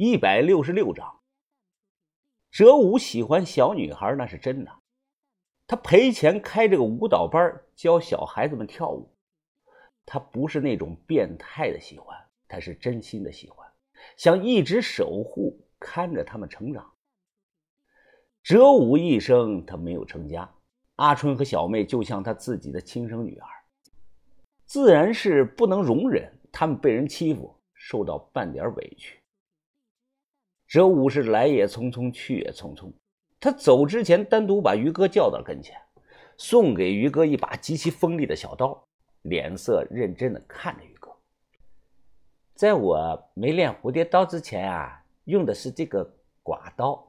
一百六十六章。哲武喜欢小女孩，那是真的。他赔钱开这个舞蹈班，教小孩子们跳舞。他不是那种变态的喜欢，他是真心的喜欢，想一直守护、看着他们成长。哲武一生他没有成家，阿春和小妹就像他自己的亲生女儿，自然是不能容忍他们被人欺负，受到半点委屈。哲武是来也匆匆，去也匆匆。他走之前，单独把于哥叫到跟前，送给于哥一把极其锋利的小刀，脸色认真的看着于哥。在我没练蝴蝶刀之前啊，用的是这个刮刀。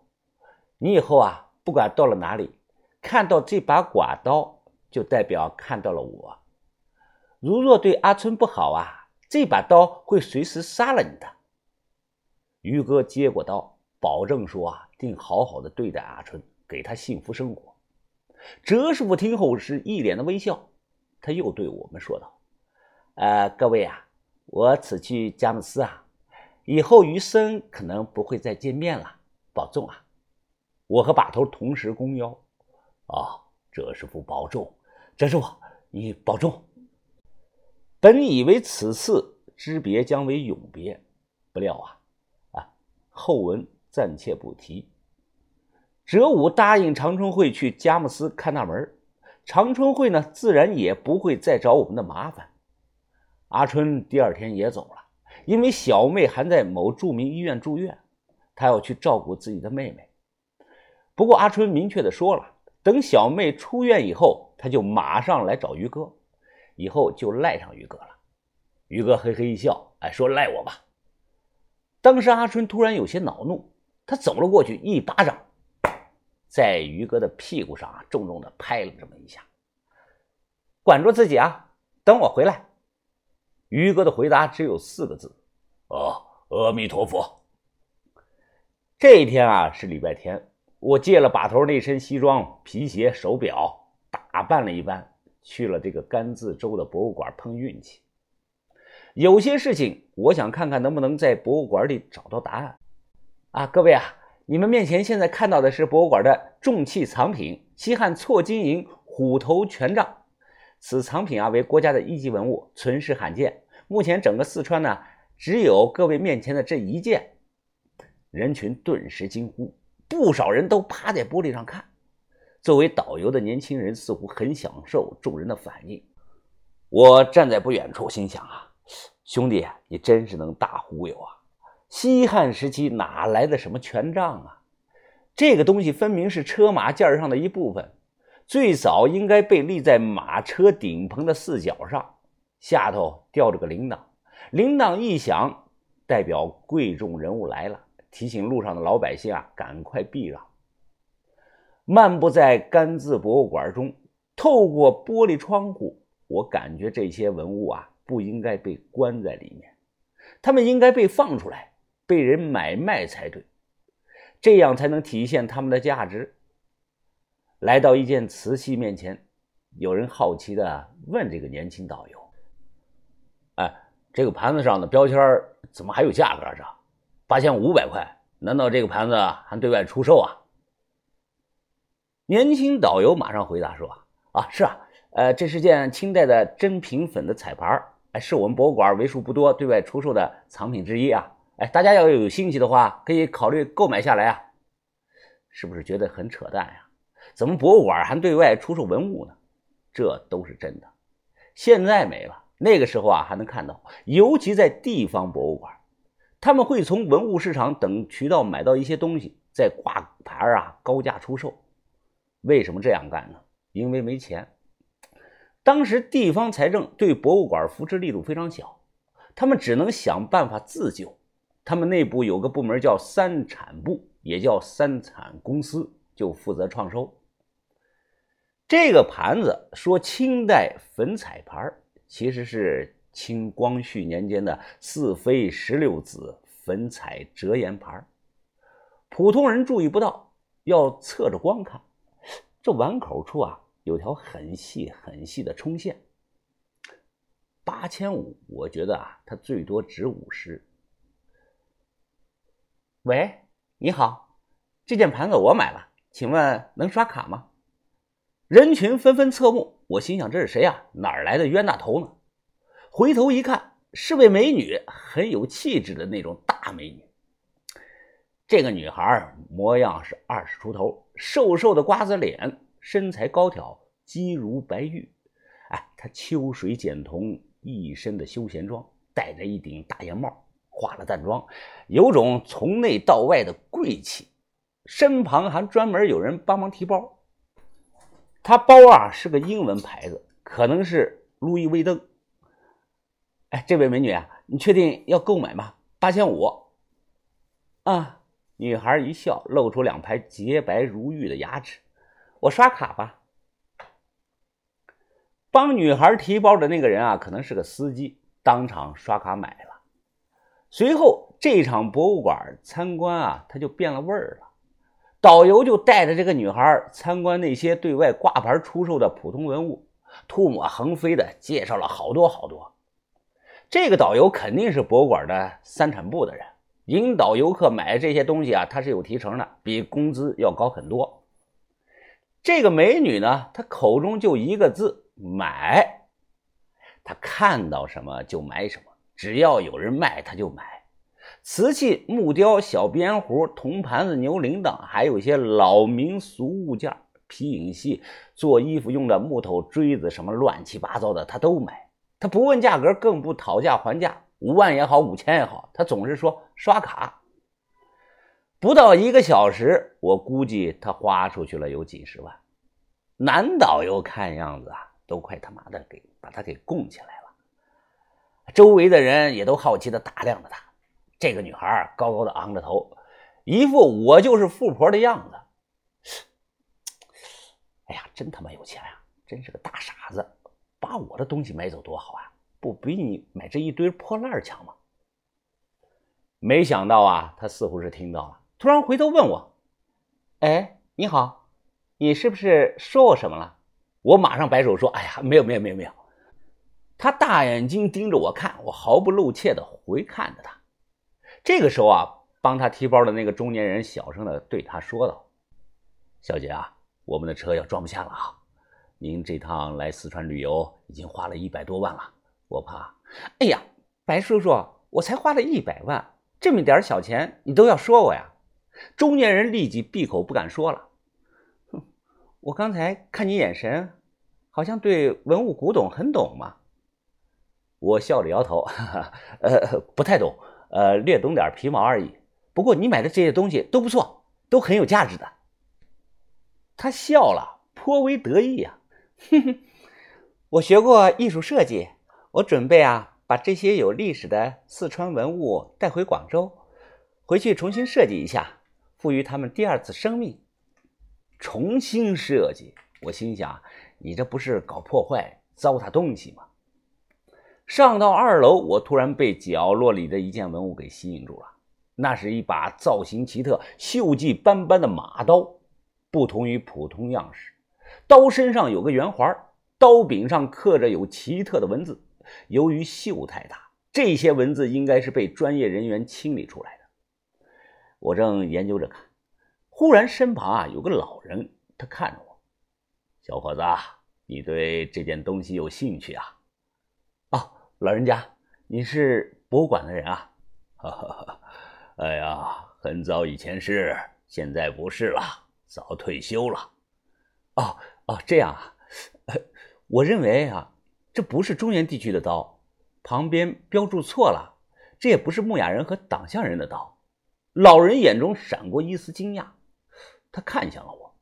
你以后啊，不管到了哪里，看到这把刮刀，就代表看到了我。如若对阿春不好啊，这把刀会随时杀了你的。于哥接过刀，保证说：“啊，定好好的对待阿春，给他幸福生活。”哲师傅听后是一脸的微笑，他又对我们说道：“呃，各位啊，我此去佳木斯啊，以后余生可能不会再见面了，保重啊！”我和把头同时弓腰：“啊，哲师傅保重，哲师傅你保重。”本以为此次之别将为永别，不料啊！后文暂且不提。哲武答应长春会去佳木斯看大门，长春会呢，自然也不会再找我们的麻烦。阿春第二天也走了，因为小妹还在某著名医院住院，他要去照顾自己的妹妹。不过阿春明确的说了，等小妹出院以后，他就马上来找于哥，以后就赖上于哥了。于哥嘿嘿一笑，哎，说赖我吧。当时阿春突然有些恼怒，他走了过去，一巴掌在于哥的屁股上啊重重的拍了这么一下。管住自己啊，等我回来。于哥的回答只有四个字：“哦，阿弥陀佛。”这一天啊是礼拜天，我借了把头那身西装、皮鞋、手表，打扮了一番，去了这个甘孜州的博物馆碰运气。有些事情，我想看看能不能在博物馆里找到答案。啊，各位啊，你们面前现在看到的是博物馆的重器藏品——西汉错金银虎头权杖。此藏品啊为国家的一级文物，存世罕见。目前整个四川呢，只有各位面前的这一件。人群顿时惊呼，不少人都趴在玻璃上看。作为导游的年轻人似乎很享受众人的反应。我站在不远处，心想啊。兄弟，你真是能大忽悠啊！西汉时期哪来的什么权杖啊？这个东西分明是车马件上的一部分，最早应该被立在马车顶棚的四角上，下头吊着个铃铛，铃铛一响，代表贵重人物来了，提醒路上的老百姓啊赶快避让。漫步在甘孜博物馆中，透过玻璃窗户，我感觉这些文物啊。不应该被关在里面，他们应该被放出来，被人买卖才对，这样才能体现他们的价值。来到一件瓷器面前，有人好奇的问这个年轻导游：“哎，这个盘子上的标签怎么还有价格啊？这？八千五百块，难道这个盘子还对外出售啊？”年轻导游马上回答说：“啊，是啊，呃，这是件清代的真品粉的彩盘。”哎，是我们博物馆为数不多对外出售的藏品之一啊！哎，大家要有兴趣的话，可以考虑购买下来啊！是不是觉得很扯淡呀？怎么博物馆还对外出售文物呢？这都是真的。现在没了，那个时候啊还能看到，尤其在地方博物馆，他们会从文物市场等渠道买到一些东西，再挂牌啊高价出售。为什么这样干呢？因为没钱。当时地方财政对博物馆扶持力度非常小，他们只能想办法自救。他们内部有个部门叫三产部，也叫三产公司，就负责创收。这个盘子说清代粉彩盘，其实是清光绪年间的四妃十六子粉彩折颜盘。普通人注意不到，要侧着光看，这碗口处啊。有条很细很细的冲线，八千五，我觉得啊，它最多值五十。喂，你好，这件盘子我买了，请问能刷卡吗？人群纷纷侧目，我心想这是谁呀？哪儿来的冤大头呢？回头一看，是位美女，很有气质的那种大美女。这个女孩模样是二十出头，瘦瘦的瓜子脸，身材高挑，肌如白玉。哎，她秋水剪瞳，一身的休闲装，戴着一顶大檐帽，化了淡妆，有种从内到外的贵气。身旁还专门有人帮忙提包。她包啊是个英文牌子，可能是路易威登。哎，这位美女啊，你确定要购买吗？八千五。啊。女孩一笑，露出两排洁白如玉的牙齿。我刷卡吧。帮女孩提包的那个人啊，可能是个司机，当场刷卡买了。随后，这场博物馆参观啊，他就变了味儿了。导游就带着这个女孩参观那些对外挂牌出售的普通文物，唾沫横飞的介绍了好多好多。这个导游肯定是博物馆的三产部的人。引导游客买这些东西啊，他是有提成的，比工资要高很多。这个美女呢，她口中就一个字“买”，她看到什么就买什么，只要有人卖，她就买。瓷器、木雕、小边壶、铜盘子、牛铃铛，还有一些老民俗物件、皮影戏、做衣服用的木头锥子，什么乱七八糟的，她都买。她不问价格，更不讨价还价。五万也好，五千也好，他总是说刷卡。不到一个小时，我估计他花出去了有几十万。男导游看样子啊，都快他妈的给把他给供起来了。周围的人也都好奇的打量着他。这个女孩高高的昂着头，一副我就是富婆的样子。哎呀，真他妈有钱呀！真是个大傻子，把我的东西买走多好啊！不比你买这一堆破烂强吗？没想到啊，他似乎是听到了，突然回头问我：“哎，你好，你是不是说我什么了？”我马上摆手说：“哎呀，没有，没有，没有，没有。”他大眼睛盯着我看，我毫不露怯的回看着他。这个时候啊，帮他提包的那个中年人小声的对他说道：“小姐啊，我们的车要装不下了啊，您这趟来四川旅游已经花了一百多万了。”我怕，哎呀，白叔叔，我才花了一百万，这么点小钱你都要说我呀？中年人立即闭口不敢说了。哼，我刚才看你眼神，好像对文物古董很懂嘛。我笑着摇头，哈哈，呃，不太懂，呃，略懂点皮毛而已。不过你买的这些东西都不错，都很有价值的。他笑了，颇为得意呀。哼哼，我学过艺术设计。我准备啊，把这些有历史的四川文物带回广州，回去重新设计一下，赋予他们第二次生命。重新设计，我心想，你这不是搞破坏、糟蹋东西吗？上到二楼，我突然被角落里的一件文物给吸引住了。那是一把造型奇特、锈迹斑斑的马刀，不同于普通样式，刀身上有个圆环，刀柄上刻着有奇特的文字。由于锈太大，这些文字应该是被专业人员清理出来的。我正研究着看，忽然身旁啊有个老人，他看着我：“小伙子，你对这件东西有兴趣啊？”“哦，老人家，你是博物馆的人啊？”“哈哈哈，哎呀，很早以前是，现在不是了，早退休了。”“哦哦，这样啊？我认为啊。”这不是中原地区的刀，旁边标注错了。这也不是木雅人和党项人的刀。老人眼中闪过一丝惊讶，他看向了我。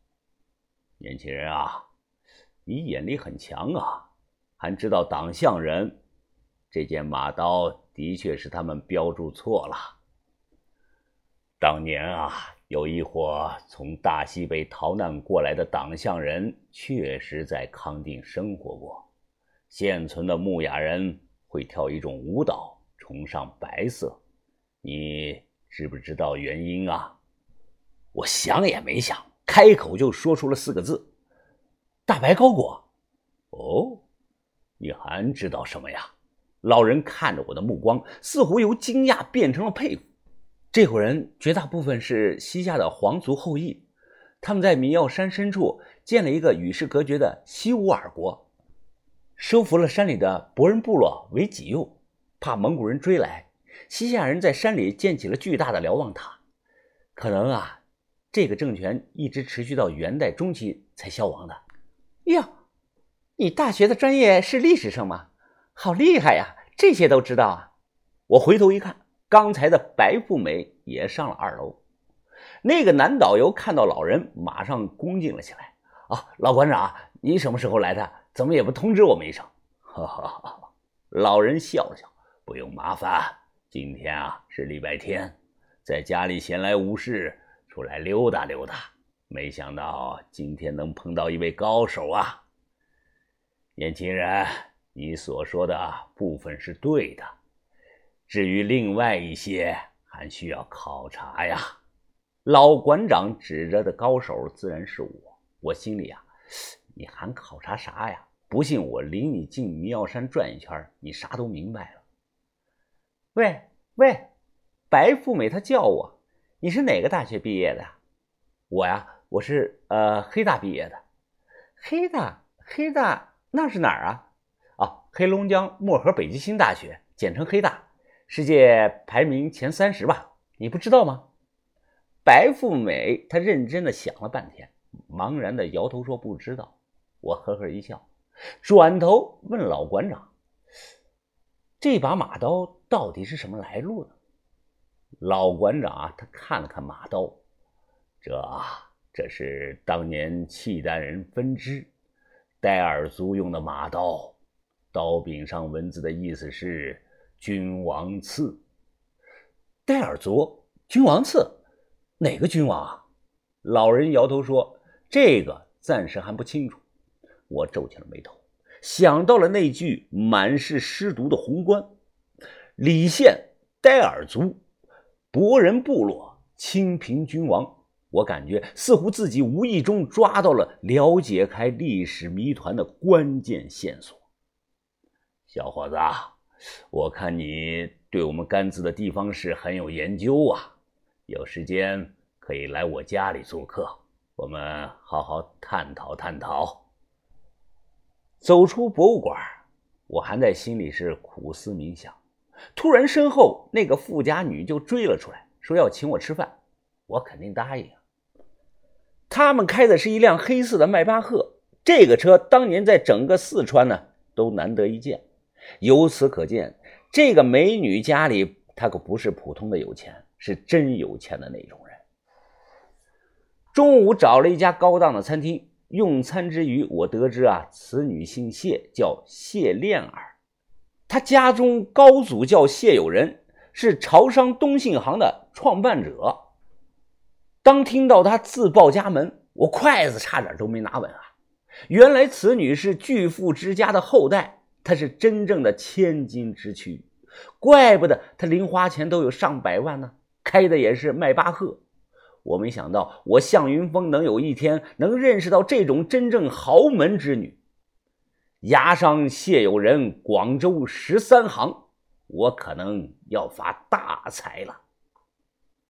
年轻人啊，你眼力很强啊，还知道党项人。这件马刀的确是他们标注错了。当年啊，有一伙从大西北逃难过来的党项人，确实在康定生活过。现存的木雅人会跳一种舞蹈，崇尚白色，你知不知道原因啊？我想也没想，开口就说出了四个字：“大白高果。”哦，你还知道什么呀？老人看着我的目光似乎由惊讶变成了佩服。这伙人绝大部分是西夏的皇族后裔，他们在弥耀山深处建了一个与世隔绝的西乌尔国，收服了山里的博人部落为己用，怕蒙古人追来，西夏人在山里建起了巨大的瞭望塔。可能啊，这个政权一直持续到元代中期才消亡的。哟，你大学的专业是历史生吗？好厉害呀，这些都知道啊！我回头一看。刚才的白富美也上了二楼，那个男导游看到老人，马上恭敬了起来。啊，老馆长，你什么时候来的？怎么也不通知我们一声？哈哈哈！老人笑了笑，不用麻烦。今天啊是礼拜天，在家里闲来无事，出来溜达溜达。没想到今天能碰到一位高手啊！年轻人，你所说的部分是对的。至于另外一些，还需要考察呀。老馆长指着的高手自然是我。我心里啊，你还考察啥呀？不信我领你进迷药山转一圈，你啥都明白了。喂喂，白富美她叫我，你是哪个大学毕业的？我呀，我是呃黑大毕业的。黑大黑大那是哪儿啊？哦，黑龙江漠河北极星大学，简称黑大。世界排名前三十吧，你不知道吗？白富美她认真的想了半天，茫然的摇头说不知道。我呵呵一笑，转头问老馆长：“这把马刀到底是什么来路呢？”老馆长啊，他看了看马刀，这这是当年契丹人分支戴尔族用的马刀，刀柄上文字的意思是。君王赐，戴尔族君王赐，哪个君王啊？老人摇头说：“这个暂时还不清楚。”我皱起了眉头，想到了那句满是尸毒的红冠：“李县戴尔族，博人部落，清平君王。”我感觉似乎自己无意中抓到了了解开历史谜团的关键线索。小伙子。我看你对我们甘孜的地方史很有研究啊，有时间可以来我家里做客，我们好好探讨探讨。走出博物馆，我还在心里是苦思冥想，突然身后那个富家女就追了出来，说要请我吃饭，我肯定答应。他们开的是一辆黑色的迈巴赫，这个车当年在整个四川呢都难得一见。由此可见，这个美女家里她可不是普通的有钱，是真有钱的那种人。中午找了一家高档的餐厅用餐之余，我得知啊，此女姓谢，叫谢炼儿，他家中高祖叫谢友人，是潮商东信行的创办者。当听到他自报家门，我筷子差点都没拿稳啊！原来此女是巨富之家的后代。她是真正的千金之躯，怪不得她零花钱都有上百万呢。开的也是迈巴赫，我没想到我向云峰能有一天能认识到这种真正豪门之女。牙商谢友仁，广州十三行，我可能要发大财了。